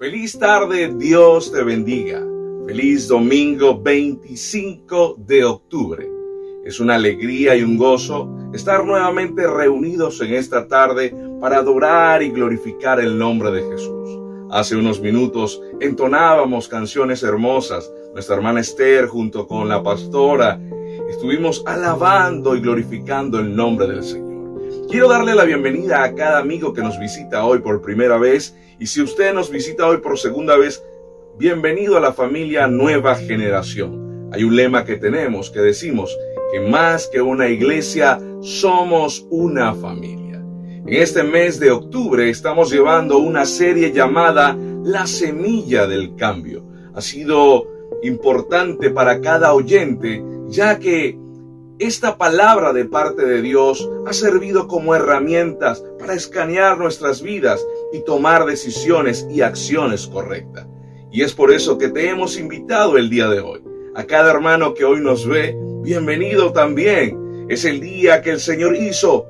Feliz tarde, Dios te bendiga. Feliz domingo 25 de octubre. Es una alegría y un gozo estar nuevamente reunidos en esta tarde para adorar y glorificar el nombre de Jesús. Hace unos minutos entonábamos canciones hermosas. Nuestra hermana Esther junto con la pastora estuvimos alabando y glorificando el nombre del Señor. Quiero darle la bienvenida a cada amigo que nos visita hoy por primera vez y si usted nos visita hoy por segunda vez, bienvenido a la familia Nueva Generación. Hay un lema que tenemos que decimos que más que una iglesia somos una familia. En este mes de octubre estamos llevando una serie llamada La Semilla del Cambio. Ha sido importante para cada oyente ya que esta palabra de parte de Dios ha servido como herramientas para escanear nuestras vidas y tomar decisiones y acciones correctas. Y es por eso que te hemos invitado el día de hoy. A cada hermano que hoy nos ve, bienvenido también. Es el día que el Señor hizo.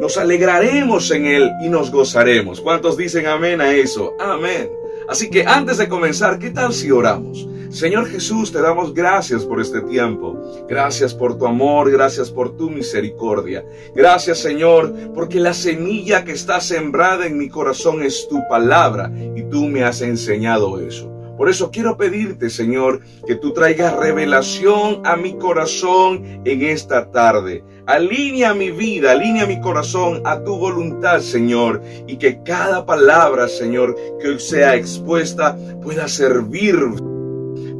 Nos alegraremos en Él y nos gozaremos. ¿Cuántos dicen amén a eso? Amén. Así que antes de comenzar, ¿qué tal si oramos? Señor Jesús, te damos gracias por este tiempo. Gracias por tu amor, gracias por tu misericordia. Gracias Señor, porque la semilla que está sembrada en mi corazón es tu palabra y tú me has enseñado eso. Por eso quiero pedirte, Señor, que tú traigas revelación a mi corazón en esta tarde. Alinea mi vida, alinea mi corazón a tu voluntad, Señor, y que cada palabra, Señor, que sea expuesta pueda servir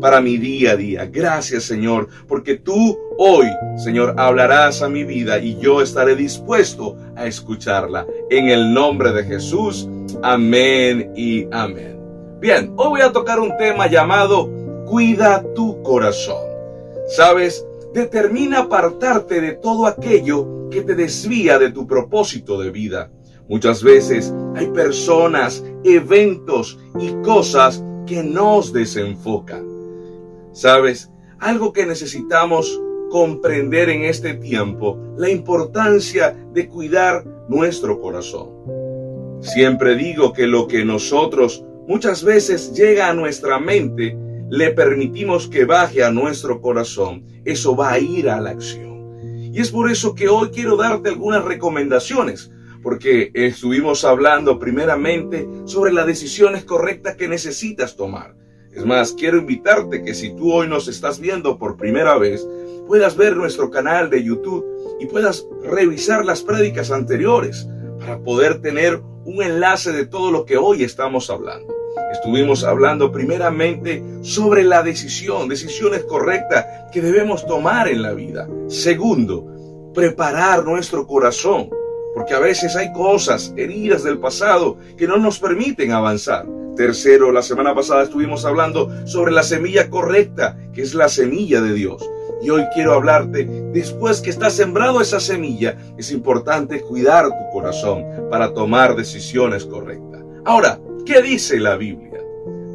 para mi día a día. Gracias, Señor, porque tú hoy, Señor, hablarás a mi vida y yo estaré dispuesto a escucharla. En el nombre de Jesús, amén y amén. Bien, hoy voy a tocar un tema llamado Cuida tu corazón. Sabes, determina apartarte de todo aquello que te desvía de tu propósito de vida. Muchas veces hay personas, eventos y cosas que nos desenfocan. Sabes, algo que necesitamos comprender en este tiempo, la importancia de cuidar nuestro corazón. Siempre digo que lo que nosotros muchas veces llega a nuestra mente, le permitimos que baje a nuestro corazón, eso va a ir a la acción. Y es por eso que hoy quiero darte algunas recomendaciones, porque estuvimos hablando primeramente sobre las decisiones correctas que necesitas tomar. Es más, quiero invitarte que si tú hoy nos estás viendo por primera vez, puedas ver nuestro canal de YouTube y puedas revisar las prédicas anteriores para poder tener un enlace de todo lo que hoy estamos hablando. Estuvimos hablando primeramente sobre la decisión, decisiones correctas que debemos tomar en la vida. Segundo, preparar nuestro corazón, porque a veces hay cosas, heridas del pasado, que no nos permiten avanzar. Tercero, la semana pasada estuvimos hablando sobre la semilla correcta, que es la semilla de Dios. Y hoy quiero hablarte, después que está sembrado esa semilla, es importante cuidar tu corazón para tomar decisiones correctas. Ahora, ¿Qué dice la Biblia?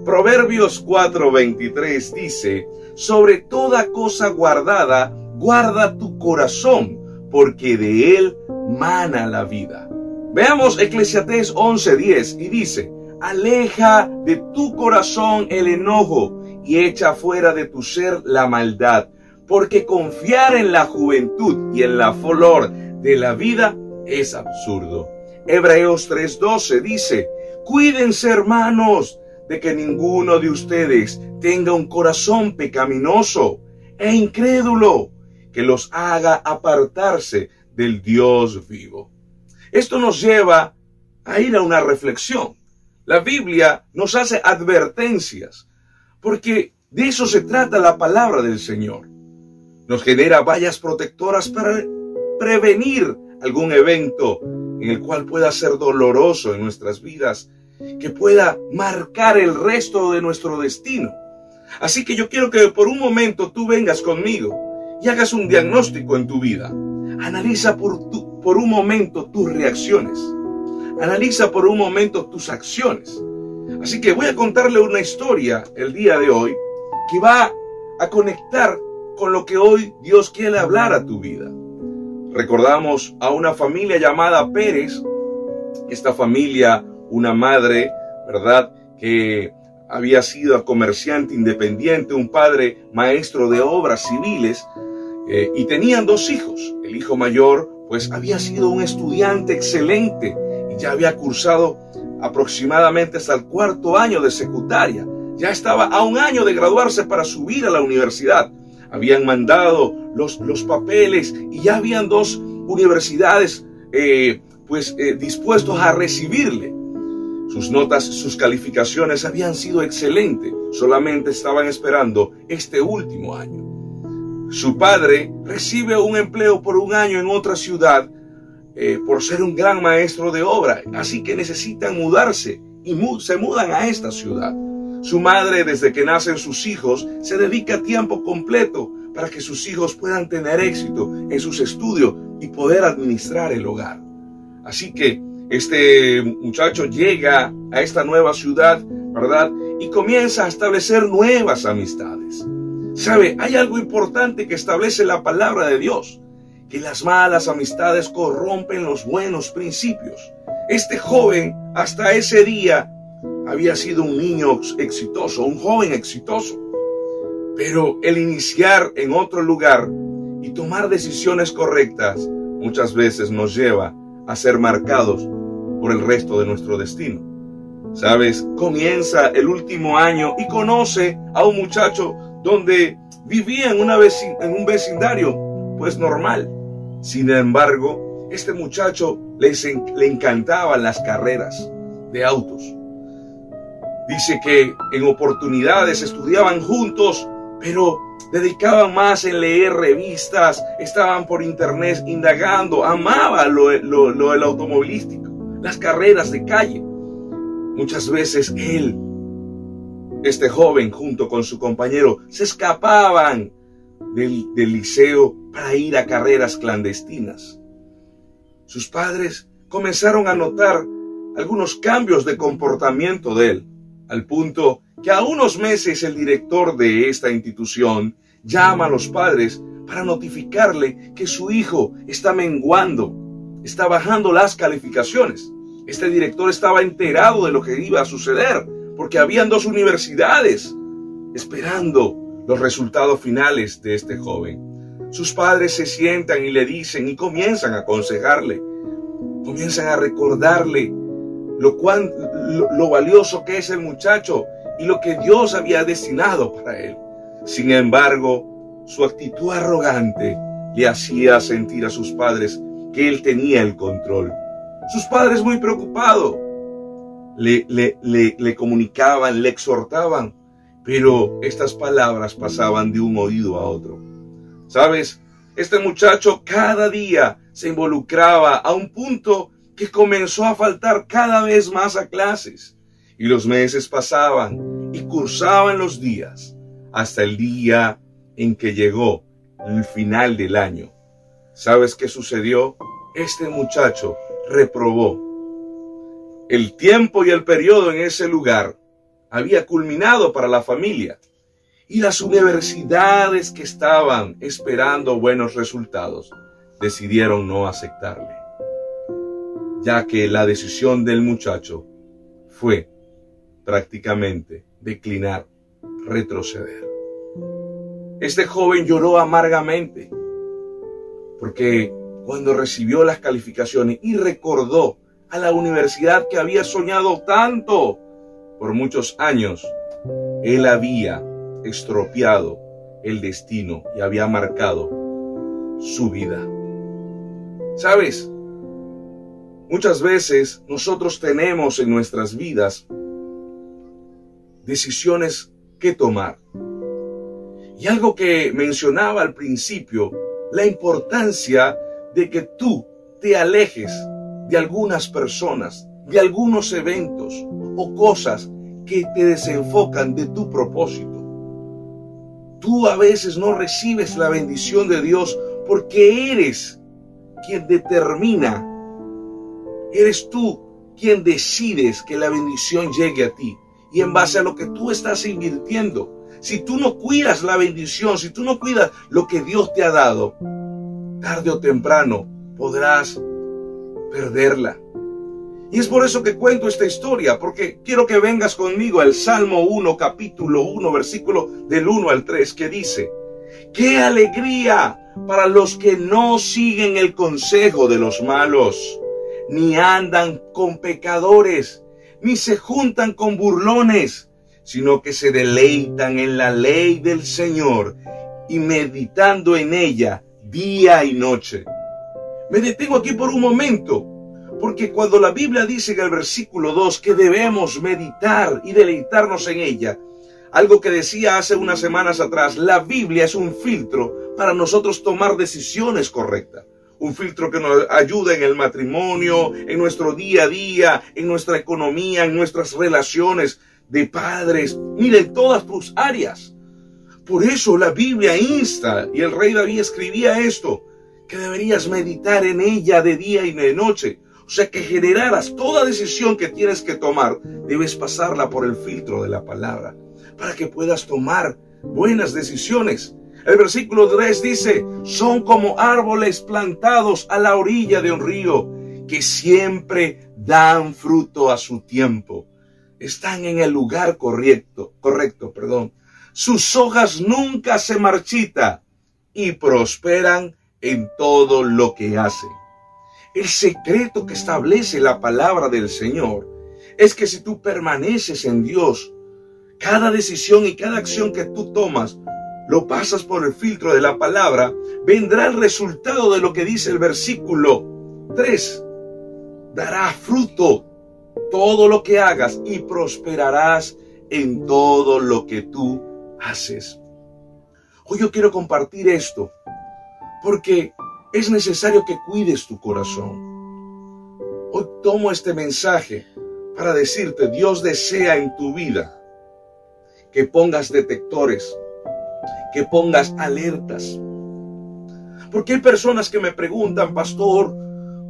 Proverbios 4:23 dice, sobre toda cosa guardada, guarda tu corazón, porque de él mana la vida. Veamos Eclesiastés 11:10 y dice, aleja de tu corazón el enojo y echa fuera de tu ser la maldad, porque confiar en la juventud y en la flor de la vida es absurdo. Hebreos 3:12 dice, Cuídense, hermanos, de que ninguno de ustedes tenga un corazón pecaminoso e incrédulo que los haga apartarse del Dios vivo. Esto nos lleva a ir a una reflexión. La Biblia nos hace advertencias, porque de eso se trata la palabra del Señor. Nos genera vallas protectoras para prevenir algún evento en el cual pueda ser doloroso en nuestras vidas, que pueda marcar el resto de nuestro destino. Así que yo quiero que por un momento tú vengas conmigo y hagas un diagnóstico en tu vida. Analiza por, por un momento tus reacciones. Analiza por un momento tus acciones. Así que voy a contarle una historia el día de hoy que va a conectar con lo que hoy Dios quiere hablar a tu vida. Recordamos a una familia llamada Pérez. Esta familia, una madre, ¿verdad? que había sido comerciante independiente, un padre maestro de obras civiles, eh, y tenían dos hijos. El hijo mayor, pues, había sido un estudiante excelente ya había cursado aproximadamente hasta el cuarto año de secundaria. Ya estaba a un año de graduarse para subir a la universidad. Habían mandado los, los papeles y ya habían dos universidades eh, pues eh, dispuestos a recibirle. Sus notas, sus calificaciones habían sido excelentes, solamente estaban esperando este último año. Su padre recibe un empleo por un año en otra ciudad eh, por ser un gran maestro de obra, así que necesitan mudarse y se mudan a esta ciudad. Su madre, desde que nacen sus hijos, se dedica tiempo completo para que sus hijos puedan tener éxito en sus estudios y poder administrar el hogar. Así que este muchacho llega a esta nueva ciudad, ¿verdad? Y comienza a establecer nuevas amistades. ¿Sabe? Hay algo importante que establece la palabra de Dios, que las malas amistades corrompen los buenos principios. Este joven hasta ese día había sido un niño exitoso, un joven exitoso. Pero el iniciar en otro lugar y tomar decisiones correctas muchas veces nos lleva a ser marcados por el resto de nuestro destino. Sabes, comienza el último año y conoce a un muchacho donde vivía en, una en un vecindario pues normal. Sin embargo, este muchacho le encantaban las carreras de autos. Dice que en oportunidades estudiaban juntos pero dedicaban más en leer revistas, estaban por internet indagando, amaba lo, lo, del automovilístico, las carreras de calle. Muchas veces él, este joven, junto con su compañero, se escapaban del, del liceo para ir a carreras clandestinas. Sus padres comenzaron a notar algunos cambios de comportamiento de él, al punto que a unos meses el director de esta institución llama a los padres para notificarle que su hijo está menguando, está bajando las calificaciones. Este director estaba enterado de lo que iba a suceder, porque habían dos universidades esperando los resultados finales de este joven. Sus padres se sientan y le dicen y comienzan a aconsejarle, comienzan a recordarle lo, cuán, lo valioso que es el muchacho y lo que Dios había destinado para él. Sin embargo, su actitud arrogante le hacía sentir a sus padres que él tenía el control. Sus padres muy preocupados le, le, le, le comunicaban, le exhortaban, pero estas palabras pasaban de un oído a otro. ¿Sabes? Este muchacho cada día se involucraba a un punto que comenzó a faltar cada vez más a clases. Y los meses pasaban y cursaban los días hasta el día en que llegó el final del año. ¿Sabes qué sucedió? Este muchacho reprobó. El tiempo y el periodo en ese lugar había culminado para la familia y las universidades que estaban esperando buenos resultados decidieron no aceptarle, ya que la decisión del muchacho fue prácticamente declinar, retroceder. Este joven lloró amargamente porque cuando recibió las calificaciones y recordó a la universidad que había soñado tanto por muchos años, él había estropeado el destino y había marcado su vida. ¿Sabes? Muchas veces nosotros tenemos en nuestras vidas decisiones que tomar. Y algo que mencionaba al principio, la importancia de que tú te alejes de algunas personas, de algunos eventos o cosas que te desenfocan de tu propósito. Tú a veces no recibes la bendición de Dios porque eres quien determina, eres tú quien decides que la bendición llegue a ti y en base a lo que tú estás invirtiendo. Si tú no cuidas la bendición, si tú no cuidas lo que Dios te ha dado, tarde o temprano podrás perderla. Y es por eso que cuento esta historia, porque quiero que vengas conmigo al Salmo 1, capítulo 1, versículo del 1 al 3, que dice, ¡Qué alegría para los que no siguen el consejo de los malos, ni andan con pecadores, ni se juntan con burlones, sino que se deleitan en la ley del Señor y meditando en ella día y noche. Me detengo aquí por un momento, porque cuando la Biblia dice en el versículo 2 que debemos meditar y deleitarnos en ella, algo que decía hace unas semanas atrás, la Biblia es un filtro para nosotros tomar decisiones correctas. Un filtro que nos ayuda en el matrimonio, en nuestro día a día, en nuestra economía, en nuestras relaciones de padres, mire, en todas tus áreas. Por eso la Biblia insta, y el rey David escribía esto, que deberías meditar en ella de día y de noche. O sea que generaras toda decisión que tienes que tomar, debes pasarla por el filtro de la palabra, para que puedas tomar buenas decisiones. El versículo 3 dice, son como árboles plantados a la orilla de un río, que siempre dan fruto a su tiempo. Están en el lugar correcto, correcto, perdón. Sus hojas nunca se marchitan y prosperan en todo lo que hace. El secreto que establece la palabra del Señor es que si tú permaneces en Dios, cada decisión y cada acción que tú tomas, lo pasas por el filtro de la palabra, vendrá el resultado de lo que dice el versículo 3. Dará fruto todo lo que hagas y prosperarás en todo lo que tú haces. Hoy yo quiero compartir esto porque es necesario que cuides tu corazón. Hoy tomo este mensaje para decirte, Dios desea en tu vida que pongas detectores, que pongas alertas. Porque hay personas que me preguntan, pastor,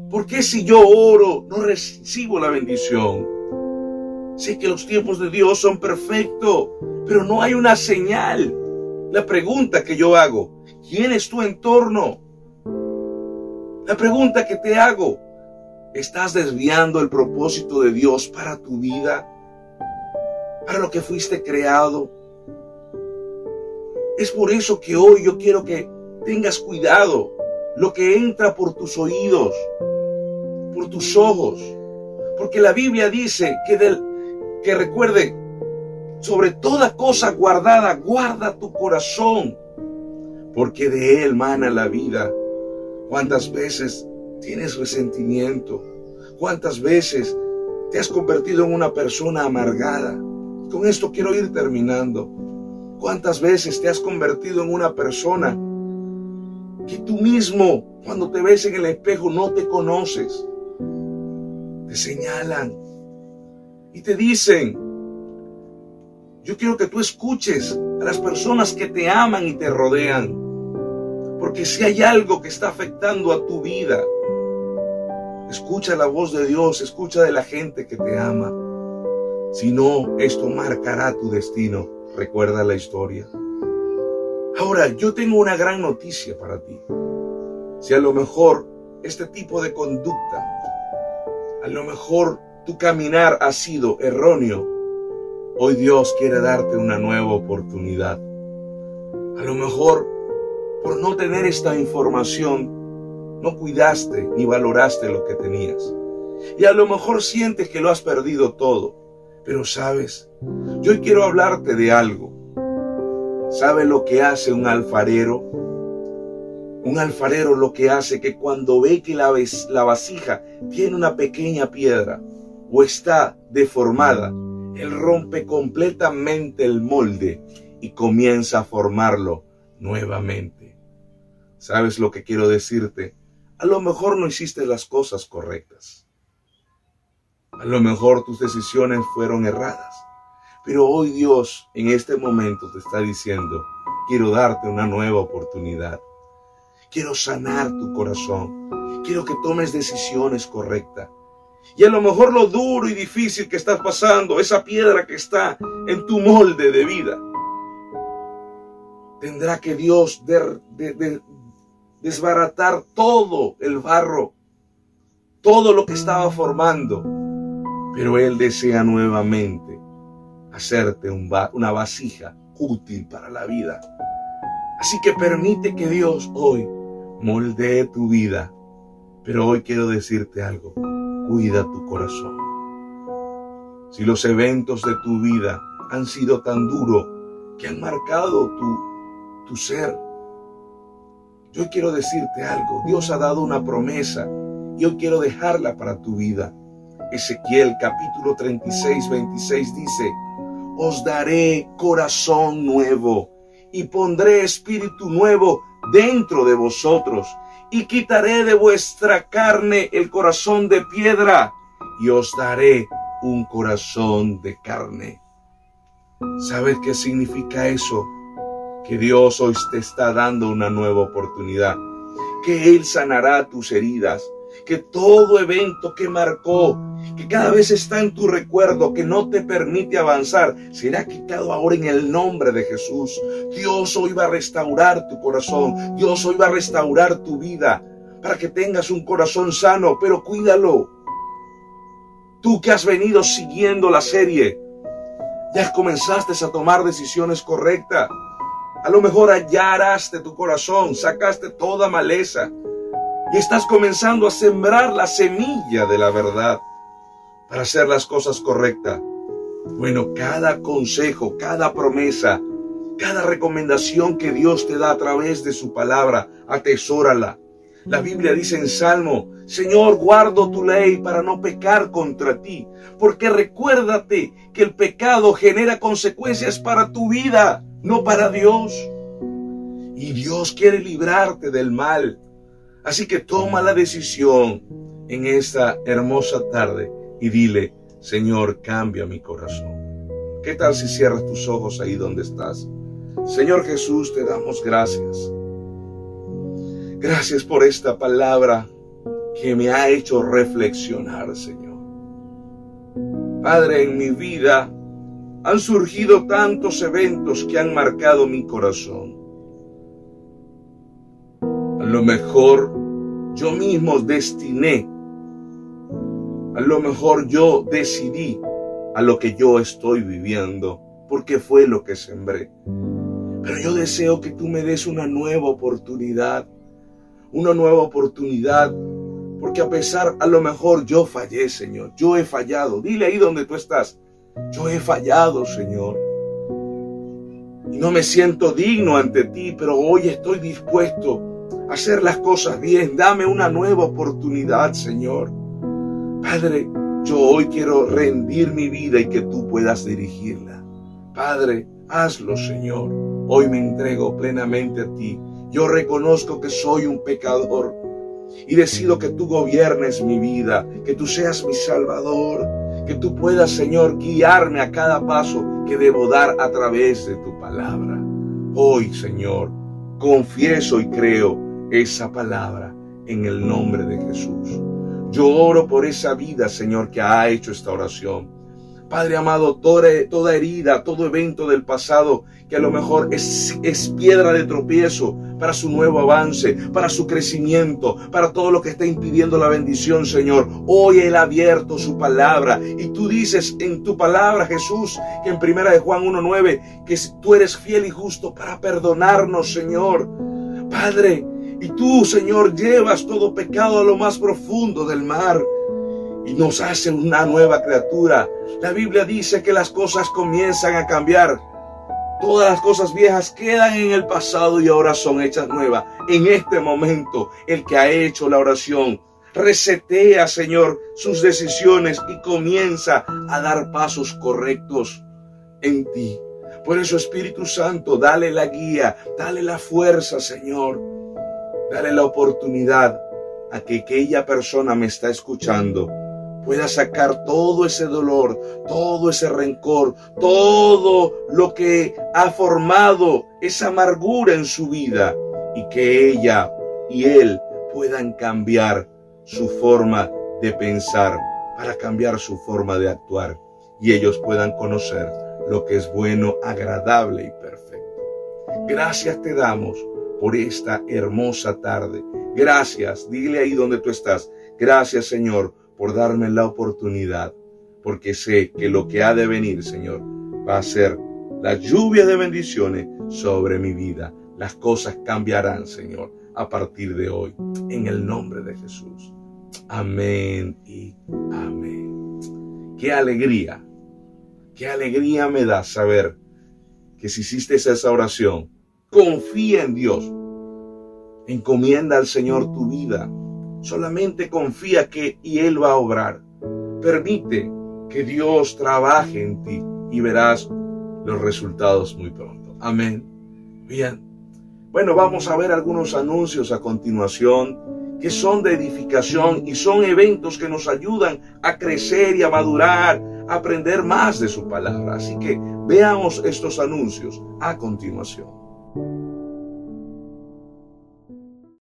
¿por qué si yo oro no recibo la bendición? Sé que los tiempos de Dios son perfectos, pero no hay una señal. La pregunta que yo hago, ¿Quién es tu entorno? La pregunta que te hago, ¿estás desviando el propósito de Dios para tu vida? ¿Para lo que fuiste creado? Es por eso que hoy yo quiero que tengas cuidado lo que entra por tus oídos, por tus ojos. Porque la Biblia dice que, del, que recuerde, sobre toda cosa guardada, guarda tu corazón, porque de Él mana la vida. ¿Cuántas veces tienes resentimiento? ¿Cuántas veces te has convertido en una persona amargada? Con esto quiero ir terminando. ¿Cuántas veces te has convertido en una persona que tú mismo, cuando te ves en el espejo, no te conoces? Te señalan y te dicen, yo quiero que tú escuches a las personas que te aman y te rodean. Porque si hay algo que está afectando a tu vida, escucha la voz de Dios, escucha de la gente que te ama. Si no, esto marcará tu destino. Recuerda la historia. Ahora, yo tengo una gran noticia para ti. Si a lo mejor este tipo de conducta, a lo mejor tu caminar ha sido erróneo, hoy Dios quiere darte una nueva oportunidad. A lo mejor por no tener esta información, no cuidaste ni valoraste lo que tenías. Y a lo mejor sientes que lo has perdido todo. Pero sabes, yo quiero hablarte de algo. ¿Sabe lo que hace un alfarero? Un alfarero lo que hace que cuando ve que la, la vasija tiene una pequeña piedra o está deformada, él rompe completamente el molde y comienza a formarlo nuevamente. ¿Sabes lo que quiero decirte? A lo mejor no hiciste las cosas correctas. A lo mejor tus decisiones fueron erradas. Pero hoy Dios en este momento te está diciendo, quiero darte una nueva oportunidad. Quiero sanar tu corazón. Quiero que tomes decisiones correctas. Y a lo mejor lo duro y difícil que estás pasando, esa piedra que está en tu molde de vida, tendrá que Dios de, desbaratar todo el barro, todo lo que estaba formando, pero Él desea nuevamente hacerte una vasija útil para la vida. Así que permite que Dios hoy moldee tu vida. Pero hoy quiero decirte algo, cuida tu corazón. Si los eventos de tu vida han sido tan duros que han marcado tu, tu ser, yo quiero decirte algo, Dios ha dado una promesa y hoy quiero dejarla para tu vida. Ezequiel capítulo 36, 26 dice, os daré corazón nuevo y pondré espíritu nuevo dentro de vosotros y quitaré de vuestra carne el corazón de piedra y os daré un corazón de carne. ¿Sabes qué significa eso? Que Dios hoy te está dando una nueva oportunidad, que Él sanará tus heridas, que todo evento que marcó, que cada vez está en tu recuerdo, que no te permite avanzar, será quitado ahora en el nombre de Jesús. Dios hoy va a restaurar tu corazón, Dios hoy va a restaurar tu vida para que tengas un corazón sano, pero cuídalo. Tú que has venido siguiendo la serie, ya comenzaste a tomar decisiones correctas. A lo mejor hallaraste tu corazón, sacaste toda maleza, y estás comenzando a sembrar la semilla de la verdad para hacer las cosas correctas. Bueno, cada consejo, cada promesa, cada recomendación que Dios te da a través de su palabra, atesórala. La Biblia dice en Salmo, Señor, guardo tu ley para no pecar contra ti, porque recuérdate que el pecado genera consecuencias para tu vida, no para Dios. Y Dios quiere librarte del mal. Así que toma la decisión en esta hermosa tarde y dile, Señor, cambia mi corazón. ¿Qué tal si cierras tus ojos ahí donde estás? Señor Jesús, te damos gracias. Gracias por esta palabra que me ha hecho reflexionar, Señor. Padre, en mi vida han surgido tantos eventos que han marcado mi corazón. A lo mejor yo mismo destiné, a lo mejor yo decidí a lo que yo estoy viviendo, porque fue lo que sembré. Pero yo deseo que tú me des una nueva oportunidad, una nueva oportunidad, porque a pesar, a lo mejor yo fallé, Señor, yo he fallado. Dile ahí donde tú estás, yo he fallado, Señor. Y no me siento digno ante ti, pero hoy estoy dispuesto hacer las cosas bien. Dame una nueva oportunidad, Señor. Padre, yo hoy quiero rendir mi vida y que tú puedas dirigirla. Padre, hazlo, Señor. Hoy me entrego plenamente a ti. Yo reconozco que soy un pecador y decido que tú gobiernes mi vida, que tú seas mi Salvador, que tú puedas, Señor, guiarme a cada paso que debo dar a través de tu palabra. Hoy, Señor, confieso y creo esa palabra en el nombre de Jesús. Yo oro por esa vida, Señor, que ha hecho esta oración. Padre amado, toda, toda herida, todo evento del pasado que a lo mejor es, es piedra de tropiezo para su nuevo avance, para su crecimiento, para todo lo que está impidiendo la bendición, Señor. Hoy Él ha abierto su palabra y tú dices en tu palabra, Jesús, que en primera de Juan 1.9, que tú eres fiel y justo para perdonarnos, Señor. Padre, y tú, Señor, llevas todo pecado a lo más profundo del mar y nos hace una nueva criatura. La Biblia dice que las cosas comienzan a cambiar. Todas las cosas viejas quedan en el pasado y ahora son hechas nuevas. En este momento, el que ha hecho la oración resetea, Señor, sus decisiones y comienza a dar pasos correctos en ti. Por eso, Espíritu Santo, dale la guía, dale la fuerza, Señor Dale la oportunidad a que aquella persona me está escuchando pueda sacar todo ese dolor, todo ese rencor, todo lo que ha formado esa amargura en su vida y que ella y él puedan cambiar su forma de pensar para cambiar su forma de actuar y ellos puedan conocer lo que es bueno, agradable y perfecto. Gracias te damos por esta hermosa tarde. Gracias, dile ahí donde tú estás. Gracias Señor por darme la oportunidad porque sé que lo que ha de venir, Señor, va a ser la lluvia de bendiciones sobre mi vida. Las cosas cambiarán, Señor, a partir de hoy, en el nombre de Jesús. Amén y amén. Qué alegría, qué alegría me da saber que si hiciste esa oración, confía en Dios, encomienda al Señor tu vida, solamente confía que y Él va a obrar. Permite que Dios trabaje en ti y verás los resultados muy pronto. Amén. Bien. Bueno, vamos a ver algunos anuncios a continuación que son de edificación y son eventos que nos ayudan a crecer y a madurar, a aprender más de su palabra. Así que veamos estos anuncios a continuación.